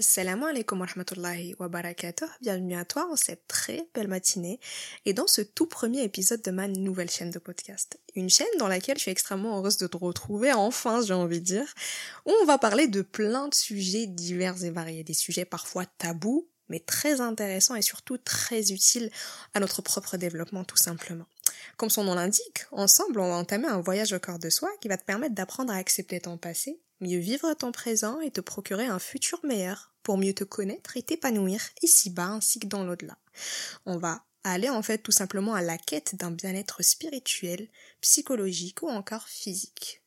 Assalamu alaikum wa rahmatullahi wa barakatuh. Bienvenue à toi en cette très belle matinée et dans ce tout premier épisode de ma nouvelle chaîne de podcast. Une chaîne dans laquelle je suis extrêmement heureuse de te retrouver, enfin j'ai envie de dire, où on va parler de plein de sujets divers et variés, des sujets parfois tabous, mais très intéressants et surtout très utiles à notre propre développement tout simplement. Comme son nom l'indique, ensemble on va entamer un voyage au corps de soi qui va te permettre d'apprendre à accepter ton passé, mieux vivre ton présent et te procurer un futur meilleur pour mieux te connaître et t'épanouir ici-bas ainsi que dans l'au-delà. On va aller en fait tout simplement à la quête d'un bien-être spirituel, psychologique ou encore physique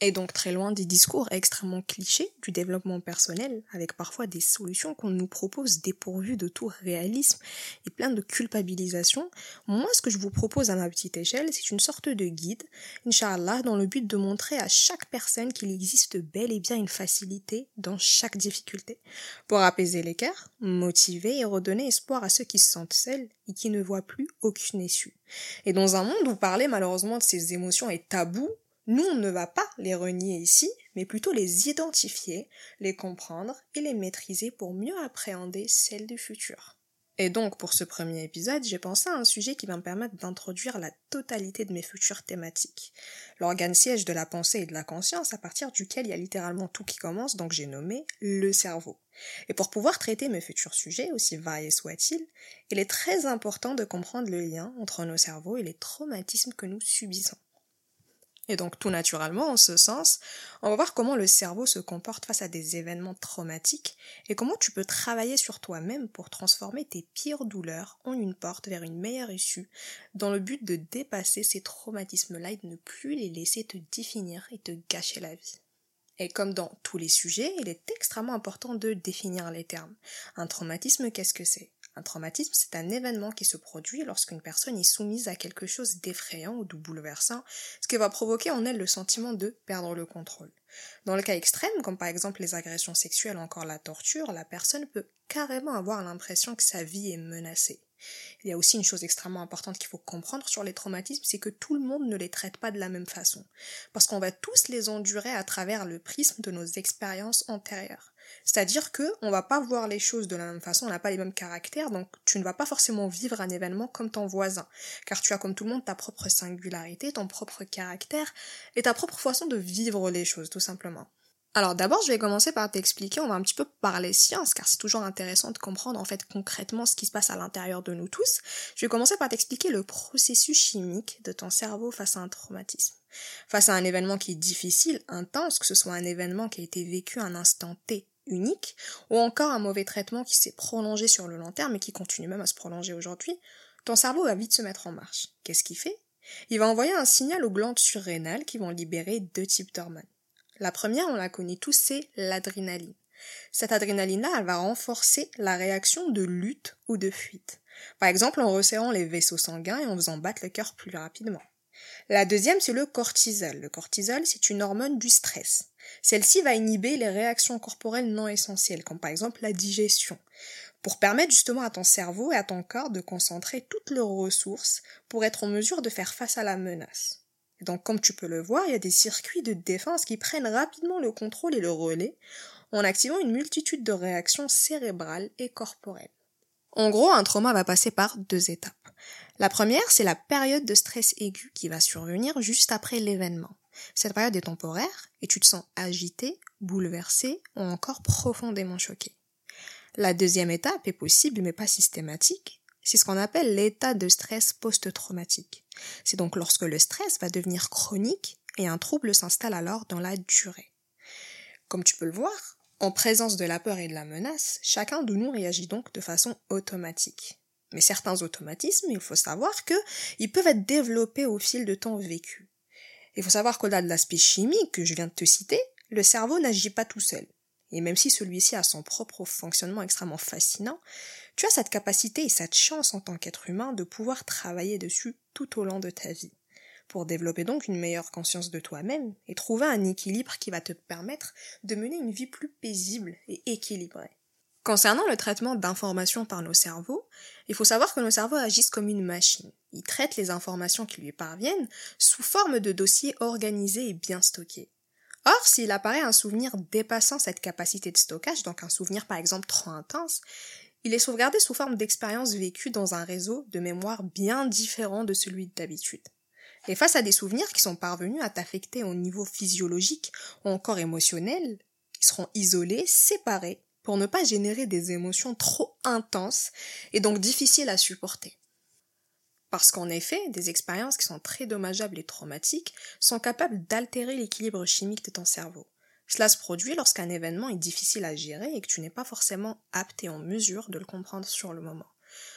et donc très loin des discours extrêmement clichés du développement personnel, avec parfois des solutions qu'on nous propose dépourvues de tout réalisme et plein de culpabilisation. Moi, ce que je vous propose à ma petite échelle, c'est une sorte de guide, Inch'Allah, dans le but de montrer à chaque personne qu'il existe bel et bien une facilité dans chaque difficulté, pour apaiser cœurs, motiver et redonner espoir à ceux qui se sentent seuls et qui ne voient plus aucune issue. Et dans un monde où parler malheureusement de ces émotions est tabou, nous, on ne va pas les renier ici, mais plutôt les identifier, les comprendre et les maîtriser pour mieux appréhender celles du futur. Et donc, pour ce premier épisode, j'ai pensé à un sujet qui va me permettre d'introduire la totalité de mes futures thématiques. L'organe siège de la pensée et de la conscience à partir duquel il y a littéralement tout qui commence, donc j'ai nommé le cerveau. Et pour pouvoir traiter mes futurs sujets, aussi variés soient-ils, il est très important de comprendre le lien entre nos cerveaux et les traumatismes que nous subissons. Et donc tout naturellement, en ce sens, on va voir comment le cerveau se comporte face à des événements traumatiques et comment tu peux travailler sur toi-même pour transformer tes pires douleurs en une porte vers une meilleure issue, dans le but de dépasser ces traumatismes-là et de ne plus les laisser te définir et te gâcher la vie. Et comme dans tous les sujets, il est extrêmement important de définir les termes. Un traumatisme, qu'est-ce que c'est? Un traumatisme, c'est un événement qui se produit lorsqu'une personne est soumise à quelque chose d'effrayant ou de bouleversant, ce qui va provoquer en elle le sentiment de perdre le contrôle. Dans le cas extrême, comme par exemple les agressions sexuelles ou encore la torture, la personne peut carrément avoir l'impression que sa vie est menacée. Il y a aussi une chose extrêmement importante qu'il faut comprendre sur les traumatismes, c'est que tout le monde ne les traite pas de la même façon. Parce qu'on va tous les endurer à travers le prisme de nos expériences antérieures. C'est-à-dire que on va pas voir les choses de la même façon, on n'a pas les mêmes caractères, donc tu ne vas pas forcément vivre un événement comme ton voisin, car tu as comme tout le monde ta propre singularité, ton propre caractère et ta propre façon de vivre les choses, tout simplement. Alors d'abord, je vais commencer par t'expliquer, on va un petit peu parler science, car c'est toujours intéressant de comprendre en fait concrètement ce qui se passe à l'intérieur de nous tous. Je vais commencer par t'expliquer le processus chimique de ton cerveau face à un traumatisme. Face à un événement qui est difficile, intense, que ce soit un événement qui a été vécu un instant T, unique, ou encore un mauvais traitement qui s'est prolongé sur le long terme et qui continue même à se prolonger aujourd'hui, ton cerveau va vite se mettre en marche. Qu'est-ce qu'il fait? Il va envoyer un signal aux glandes surrénales qui vont libérer deux types d'hormones. La première, on la connaît tous, c'est l'adrénaline. Cette adrénaline-là, elle va renforcer la réaction de lutte ou de fuite. Par exemple, en resserrant les vaisseaux sanguins et en faisant battre le cœur plus rapidement. La deuxième, c'est le cortisol. Le cortisol, c'est une hormone du stress. Celle-ci va inhiber les réactions corporelles non essentielles, comme par exemple la digestion, pour permettre justement à ton cerveau et à ton corps de concentrer toutes leurs ressources pour être en mesure de faire face à la menace. donc, comme tu peux le voir, il y a des circuits de défense qui prennent rapidement le contrôle et le relais en activant une multitude de réactions cérébrales et corporelles. En gros, un trauma va passer par deux étapes. La première, c'est la période de stress aigu qui va survenir juste après l'événement. Cette période est temporaire et tu te sens agité, bouleversé ou encore profondément choqué. La deuxième étape est possible mais pas systématique. C'est ce qu'on appelle l'état de stress post-traumatique. C'est donc lorsque le stress va devenir chronique et un trouble s'installe alors dans la durée. Comme tu peux le voir, en présence de la peur et de la menace, chacun de nous réagit donc de façon automatique. Mais certains automatismes, il faut savoir que ils peuvent être développés au fil de temps vécu. Il faut savoir qu'au-delà de l'aspect chimique que je viens de te citer, le cerveau n'agit pas tout seul. Et même si celui-ci a son propre fonctionnement extrêmement fascinant, tu as cette capacité et cette chance en tant qu'être humain de pouvoir travailler dessus tout au long de ta vie, pour développer donc une meilleure conscience de toi-même et trouver un équilibre qui va te permettre de mener une vie plus paisible et équilibrée. Concernant le traitement d'informations par nos cerveaux, il faut savoir que nos cerveaux agissent comme une machine. Ils traitent les informations qui lui parviennent sous forme de dossiers organisés et bien stockés. Or, s'il apparaît un souvenir dépassant cette capacité de stockage, donc un souvenir par exemple trop intense, il est sauvegardé sous forme d'expériences vécues dans un réseau de mémoire bien différent de celui d'habitude. Et face à des souvenirs qui sont parvenus à t'affecter au niveau physiologique ou encore émotionnel, qui seront isolés, séparés, pour ne pas générer des émotions trop intenses et donc difficiles à supporter. Parce qu'en effet, des expériences qui sont très dommageables et traumatiques sont capables d'altérer l'équilibre chimique de ton cerveau. Cela se produit lorsqu'un événement est difficile à gérer et que tu n'es pas forcément apte et en mesure de le comprendre sur le moment.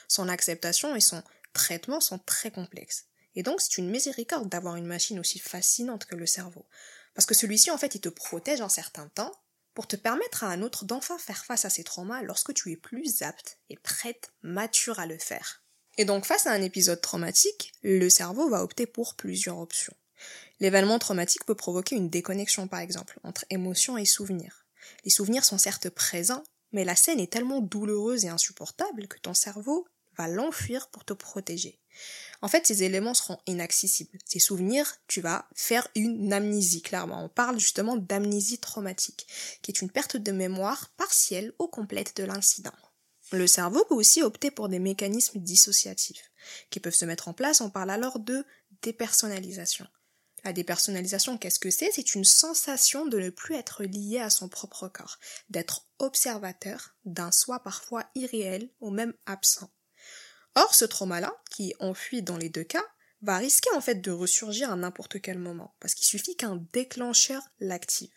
Son acceptation et son traitement sont très complexes. Et donc c'est une miséricorde d'avoir une machine aussi fascinante que le cerveau. Parce que celui-ci en fait il te protège un certain temps pour te permettre à un autre d'enfin faire face à ses traumas lorsque tu es plus apte et prête, mature à le faire. Et donc face à un épisode traumatique, le cerveau va opter pour plusieurs options. L'événement traumatique peut provoquer une déconnexion, par exemple, entre émotion et souvenir. Les souvenirs sont certes présents, mais la scène est tellement douloureuse et insupportable que ton cerveau va l'enfuir pour te protéger. En fait, ces éléments seront inaccessibles. Ces souvenirs, tu vas faire une amnésie, clairement. On parle justement d'amnésie traumatique, qui est une perte de mémoire partielle ou complète de l'incident. Le cerveau peut aussi opter pour des mécanismes dissociatifs, qui peuvent se mettre en place. On parle alors de dépersonnalisation. La dépersonnalisation, qu'est-ce que c'est? C'est une sensation de ne plus être lié à son propre corps, d'être observateur d'un soi parfois irréel ou même absent. Or, ce trauma-là, qui enfuit dans les deux cas, va risquer en fait de ressurgir à n'importe quel moment, parce qu'il suffit qu'un déclencheur l'active.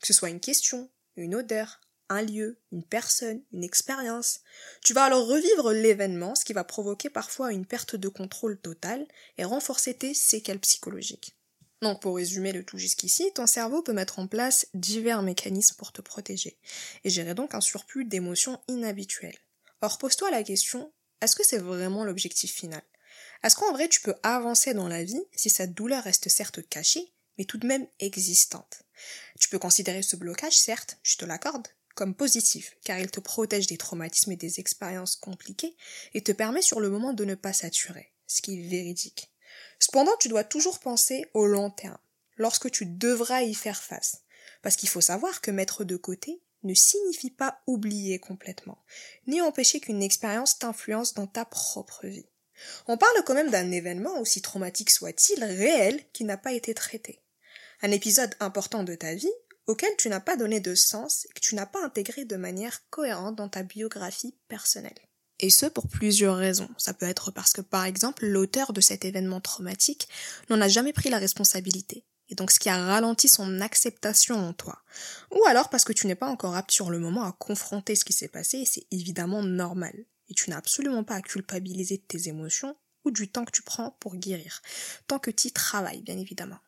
Que ce soit une question, une odeur, un lieu, une personne, une expérience. Tu vas alors revivre l'événement, ce qui va provoquer parfois une perte de contrôle totale et renforcer tes séquelles psychologiques. Donc pour résumer le tout jusqu'ici, ton cerveau peut mettre en place divers mécanismes pour te protéger et gérer donc un surplus d'émotions inhabituelles. Or pose-toi la question, est-ce que c'est vraiment l'objectif final? Est-ce qu'en vrai tu peux avancer dans la vie si cette douleur reste certes cachée, mais tout de même existante? Tu peux considérer ce blocage, certes, je te l'accorde, comme positif, car il te protège des traumatismes et des expériences compliquées et te permet sur le moment de ne pas saturer, ce qui est véridique. Cependant, tu dois toujours penser au long terme, lorsque tu devras y faire face. Parce qu'il faut savoir que mettre de côté ne signifie pas oublier complètement, ni empêcher qu'une expérience t'influence dans ta propre vie. On parle quand même d'un événement, aussi traumatique soit-il, réel, qui n'a pas été traité. Un épisode important de ta vie, auquel tu n'as pas donné de sens et que tu n'as pas intégré de manière cohérente dans ta biographie personnelle. Et ce, pour plusieurs raisons. Ça peut être parce que, par exemple, l'auteur de cet événement traumatique n'en a jamais pris la responsabilité. Et donc ce qui a ralenti son acceptation en toi. Ou alors parce que tu n'es pas encore apte sur le moment à confronter ce qui s'est passé c'est évidemment normal. Et tu n'as absolument pas à culpabiliser tes émotions ou du temps que tu prends pour guérir. Tant que tu y travailles, bien évidemment.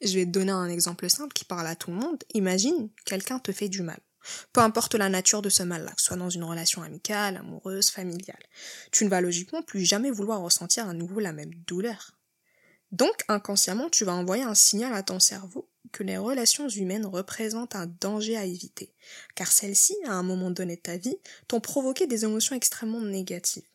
Je vais te donner un exemple simple qui parle à tout le monde. Imagine, quelqu'un te fait du mal. Peu importe la nature de ce mal-là, que ce soit dans une relation amicale, amoureuse, familiale. Tu ne vas logiquement plus jamais vouloir ressentir à nouveau la même douleur. Donc, inconsciemment, tu vas envoyer un signal à ton cerveau que les relations humaines représentent un danger à éviter, car celles-ci, à un moment donné de ta vie, t'ont provoqué des émotions extrêmement négatives.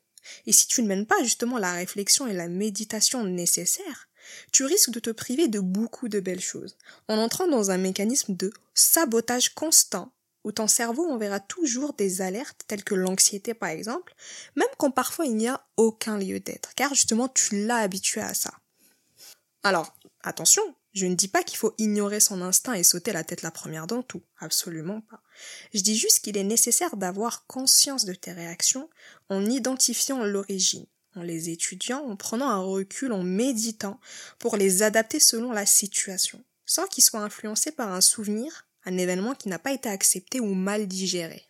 Et si tu ne mènes pas justement la réflexion et la méditation nécessaires, tu risques de te priver de beaucoup de belles choses, en entrant dans un mécanisme de sabotage constant où ton cerveau enverra toujours des alertes telles que l'anxiété par exemple, même quand parfois il n'y a aucun lieu d'être, car justement tu l'as habitué à ça. Alors, attention, je ne dis pas qu'il faut ignorer son instinct et sauter la tête la première dans tout, absolument pas. Je dis juste qu'il est nécessaire d'avoir conscience de tes réactions en identifiant l'origine, en les étudiant, en prenant un recul, en méditant pour les adapter selon la situation, sans qu'ils soient influencés par un souvenir, un événement qui n'a pas été accepté ou mal digéré.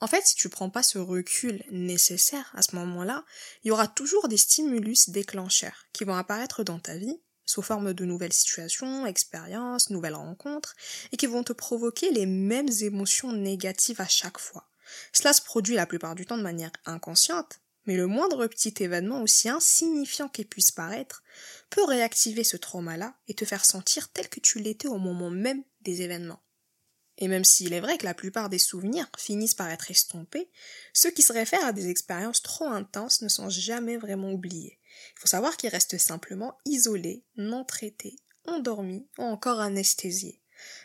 En fait, si tu prends pas ce recul nécessaire à ce moment-là, il y aura toujours des stimulus déclencheurs qui vont apparaître dans ta vie sous forme de nouvelles situations, expériences, nouvelles rencontres, et qui vont te provoquer les mêmes émotions négatives à chaque fois. Cela se produit la plupart du temps de manière inconsciente, mais le moindre petit événement, aussi insignifiant qu'il puisse paraître, peut réactiver ce trauma-là et te faire sentir tel que tu l'étais au moment même des événements. Et même s'il est vrai que la plupart des souvenirs finissent par être estompés, ceux qui se réfèrent à des expériences trop intenses ne sont jamais vraiment oubliés. Il faut savoir qu'ils restent simplement isolés, non traités, endormis ou encore anesthésiés.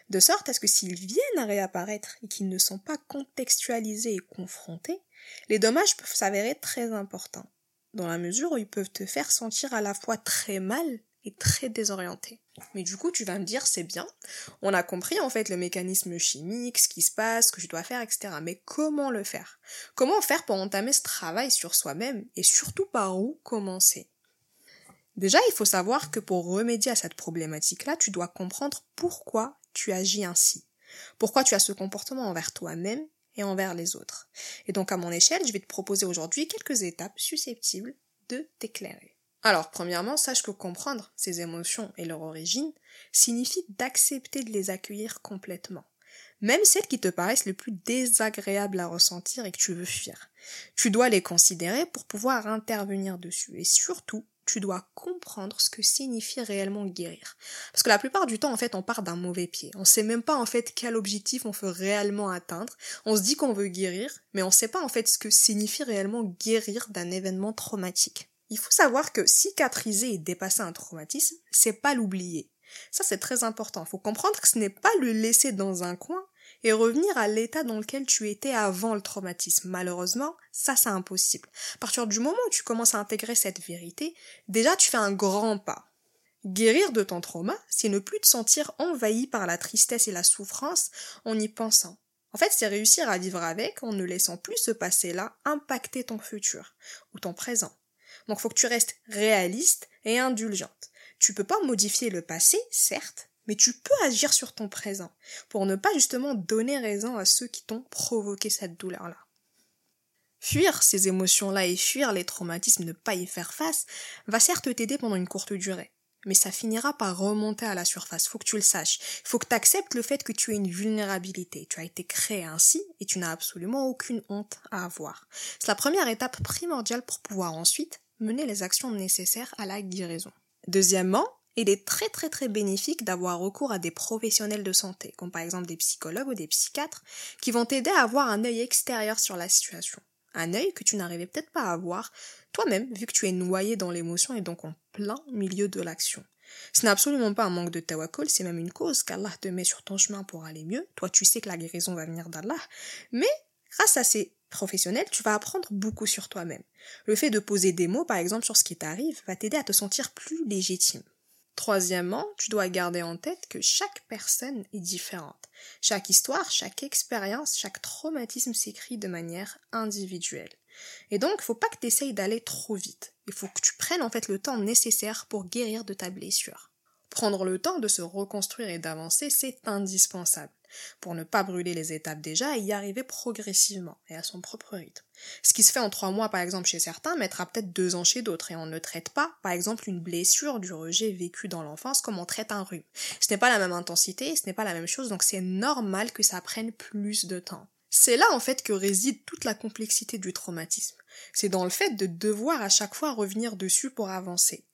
De sorte à ce que s'ils viennent à réapparaître et qu'ils ne sont pas contextualisés et confrontés, les dommages peuvent s'avérer très importants, dans la mesure où ils peuvent te faire sentir à la fois très mal et très désorienté. Mais du coup, tu vas me dire, c'est bien, on a compris en fait le mécanisme chimique, ce qui se passe, ce que je dois faire, etc. Mais comment le faire? Comment faire pour entamer ce travail sur soi-même et surtout par où commencer? Déjà, il faut savoir que pour remédier à cette problématique-là, tu dois comprendre pourquoi tu agis ainsi. Pourquoi tu as ce comportement envers toi-même et envers les autres. Et donc, à mon échelle, je vais te proposer aujourd'hui quelques étapes susceptibles de t'éclairer. Alors, premièrement, sache que comprendre ces émotions et leur origine signifie d'accepter de les accueillir complètement. Même celles qui te paraissent les plus désagréables à ressentir et que tu veux fuir. Tu dois les considérer pour pouvoir intervenir dessus. Et surtout, tu dois comprendre ce que signifie réellement guérir. Parce que la plupart du temps, en fait, on part d'un mauvais pied. On sait même pas, en fait, quel objectif on veut réellement atteindre. On se dit qu'on veut guérir, mais on sait pas, en fait, ce que signifie réellement guérir d'un événement traumatique. Il faut savoir que cicatriser et dépasser un traumatisme, c'est pas l'oublier. Ça, c'est très important. Il faut comprendre que ce n'est pas le laisser dans un coin et revenir à l'état dans lequel tu étais avant le traumatisme. Malheureusement, ça, c'est impossible. À partir du moment où tu commences à intégrer cette vérité, déjà, tu fais un grand pas. Guérir de ton trauma, c'est ne plus te sentir envahi par la tristesse et la souffrance en y pensant. En fait, c'est réussir à vivre avec en ne laissant plus ce passé-là impacter ton futur ou ton présent. Donc faut que tu restes réaliste et indulgente. Tu peux pas modifier le passé, certes, mais tu peux agir sur ton présent pour ne pas justement donner raison à ceux qui t'ont provoqué cette douleur-là. Fuir ces émotions-là et fuir les traumatismes, ne pas y faire face, va certes t'aider pendant une courte durée, mais ça finira par remonter à la surface. Faut que tu le saches. Faut que tu acceptes le fait que tu as une vulnérabilité. Tu as été créé ainsi et tu n'as absolument aucune honte à avoir. C'est la première étape primordiale pour pouvoir ensuite mener les actions nécessaires à la guérison. Deuxièmement, il est très très très bénéfique d'avoir recours à des professionnels de santé, comme par exemple des psychologues ou des psychiatres, qui vont t'aider à avoir un œil extérieur sur la situation. Un œil que tu n'arrivais peut-être pas à avoir toi-même, vu que tu es noyé dans l'émotion et donc en plein milieu de l'action. Ce n'est absolument pas un manque de tawakkul, c'est même une cause qu'Allah te met sur ton chemin pour aller mieux. Toi, tu sais que la guérison va venir d'Allah. Mais, grâce à ces professionnel, tu vas apprendre beaucoup sur toi-même. Le fait de poser des mots, par exemple, sur ce qui t'arrive, va t'aider à te sentir plus légitime. Troisièmement, tu dois garder en tête que chaque personne est différente. Chaque histoire, chaque expérience, chaque traumatisme s'écrit de manière individuelle. Et donc, faut pas que tu d'aller trop vite. Il faut que tu prennes en fait le temps nécessaire pour guérir de ta blessure. Prendre le temps de se reconstruire et d'avancer, c'est indispensable pour ne pas brûler les étapes déjà et y arriver progressivement et à son propre rythme. Ce qui se fait en trois mois par exemple chez certains mettra peut-être deux ans chez d'autres et on ne traite pas par exemple une blessure du rejet vécu dans l'enfance comme on traite un rhume. Ce n'est pas la même intensité, ce n'est pas la même chose donc c'est normal que ça prenne plus de temps. C'est là en fait que réside toute la complexité du traumatisme. C'est dans le fait de devoir à chaque fois revenir dessus pour avancer.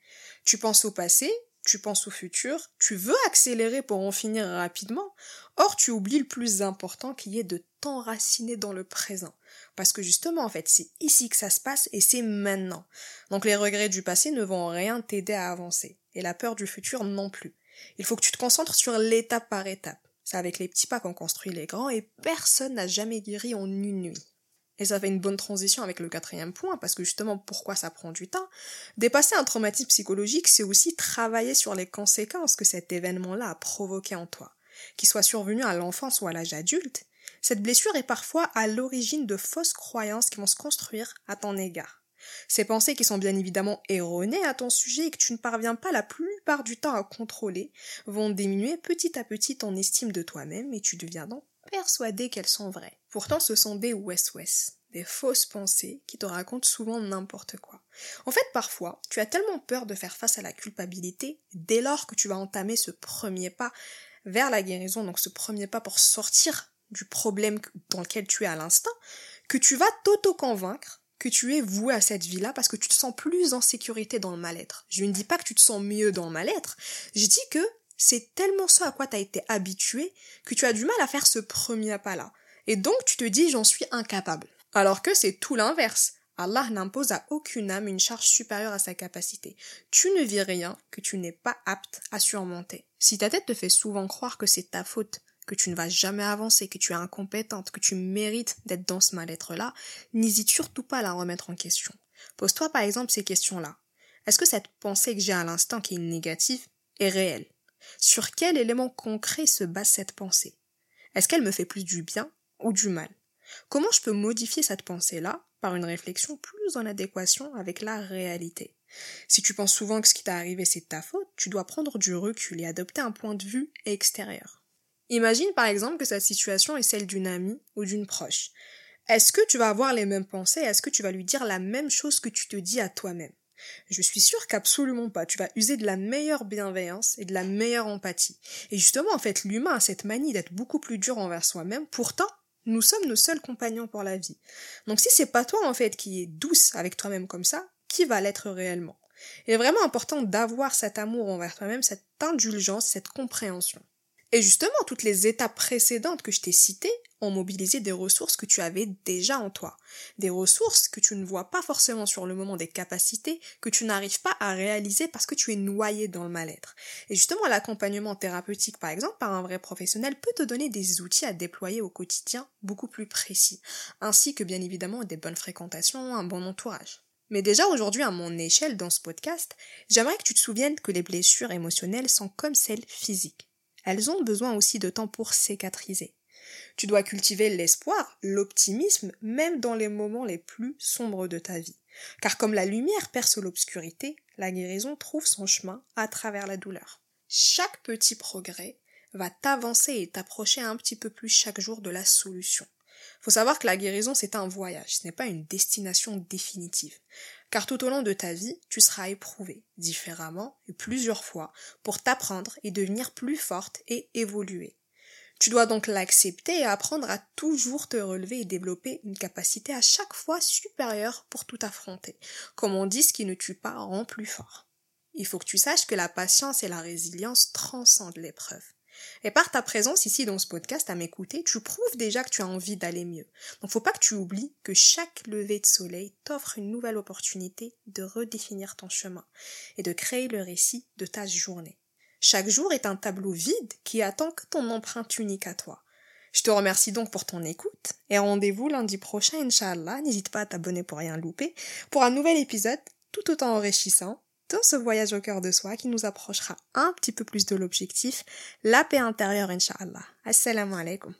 Tu penses au passé, tu penses au futur, tu veux accélérer pour en finir rapidement, or tu oublies le plus important qui est de t'enraciner dans le présent. Parce que justement, en fait, c'est ici que ça se passe et c'est maintenant. Donc les regrets du passé ne vont rien t'aider à avancer. Et la peur du futur non plus. Il faut que tu te concentres sur l'étape par étape. C'est avec les petits pas qu'on construit les grands et personne n'a jamais guéri en une nuit. Et ça fait une bonne transition avec le quatrième point, parce que justement, pourquoi ça prend du temps? Dépasser un traumatisme psychologique, c'est aussi travailler sur les conséquences que cet événement-là a provoqué en toi. Qu'il soit survenu à l'enfance ou à l'âge adulte, cette blessure est parfois à l'origine de fausses croyances qui vont se construire à ton égard. Ces pensées qui sont bien évidemment erronées à ton sujet et que tu ne parviens pas la plupart du temps à contrôler vont diminuer petit à petit ton estime de toi-même et tu deviens donc persuadé qu'elles sont vraies. Pourtant, ce sont des ouest-ouest, des fausses pensées qui te racontent souvent n'importe quoi. En fait, parfois, tu as tellement peur de faire face à la culpabilité dès lors que tu vas entamer ce premier pas vers la guérison, donc ce premier pas pour sortir du problème dans lequel tu es à l'instant, que tu vas t'auto-convaincre que tu es voué à cette vie-là parce que tu te sens plus en sécurité dans le mal-être. Je ne dis pas que tu te sens mieux dans le mal-être, je dis que c'est tellement ça à quoi tu as été habitué que tu as du mal à faire ce premier pas-là. Et donc tu te dis j'en suis incapable. Alors que c'est tout l'inverse. Allah n'impose à aucune âme une charge supérieure à sa capacité. Tu ne vis rien que tu n'es pas apte à surmonter. Si ta tête te fait souvent croire que c'est ta faute, que tu ne vas jamais avancer, que tu es incompétente, que tu mérites d'être dans ce mal-être-là, n'hésite surtout pas à la remettre en question. Pose-toi par exemple ces questions-là. Est-ce que cette pensée que j'ai à l'instant qui est négative est réelle? Sur quel élément concret se base cette pensée? Est-ce qu'elle me fait plus du bien ou du mal? Comment je peux modifier cette pensée-là par une réflexion plus en adéquation avec la réalité? Si tu penses souvent que ce qui t'est arrivé c'est ta faute, tu dois prendre du recul et adopter un point de vue extérieur. Imagine par exemple que cette situation est celle d'une amie ou d'une proche. Est-ce que tu vas avoir les mêmes pensées? Est-ce que tu vas lui dire la même chose que tu te dis à toi-même? Je suis sûre qu'absolument pas. Tu vas user de la meilleure bienveillance et de la meilleure empathie. Et justement, en fait, l'humain a cette manie d'être beaucoup plus dur envers soi-même. Pourtant, nous sommes nos seuls compagnons pour la vie. Donc si c'est pas toi, en fait, qui est douce avec toi-même comme ça, qui va l'être réellement? Il est vraiment important d'avoir cet amour envers toi-même, cette indulgence, cette compréhension. Et justement, toutes les étapes précédentes que je t'ai citées ont mobilisé des ressources que tu avais déjà en toi. Des ressources que tu ne vois pas forcément sur le moment des capacités que tu n'arrives pas à réaliser parce que tu es noyé dans le mal-être. Et justement, l'accompagnement thérapeutique, par exemple, par un vrai professionnel peut te donner des outils à déployer au quotidien beaucoup plus précis. Ainsi que bien évidemment des bonnes fréquentations, un bon entourage. Mais déjà aujourd'hui, à mon échelle dans ce podcast, j'aimerais que tu te souviennes que les blessures émotionnelles sont comme celles physiques elles ont besoin aussi de temps pour cicatriser. Tu dois cultiver l'espoir, l'optimisme, même dans les moments les plus sombres de ta vie. Car comme la lumière perce l'obscurité, la guérison trouve son chemin à travers la douleur. Chaque petit progrès va t'avancer et t'approcher un petit peu plus chaque jour de la solution. Faut savoir que la guérison c'est un voyage, ce n'est pas une destination définitive car tout au long de ta vie, tu seras éprouvé différemment et plusieurs fois pour t'apprendre et devenir plus forte et évoluer. Tu dois donc l'accepter et apprendre à toujours te relever et développer une capacité à chaque fois supérieure pour tout affronter. Comme on dit, ce qui ne tue pas rend plus fort. Il faut que tu saches que la patience et la résilience transcendent l'épreuve. Et par ta présence ici dans ce podcast à m'écouter, tu prouves déjà que tu as envie d'aller mieux. Donc faut pas que tu oublies que chaque lever de soleil t'offre une nouvelle opportunité de redéfinir ton chemin et de créer le récit de ta journée. Chaque jour est un tableau vide qui attend que ton empreinte unique à toi. Je te remercie donc pour ton écoute et rendez-vous lundi prochain, Inch'Allah. N'hésite pas à t'abonner pour rien louper pour un nouvel épisode tout autant enrichissant dans ce voyage au cœur de soi qui nous approchera un petit peu plus de l'objectif, la paix intérieure, Inch'Allah. Assalamu alaikum.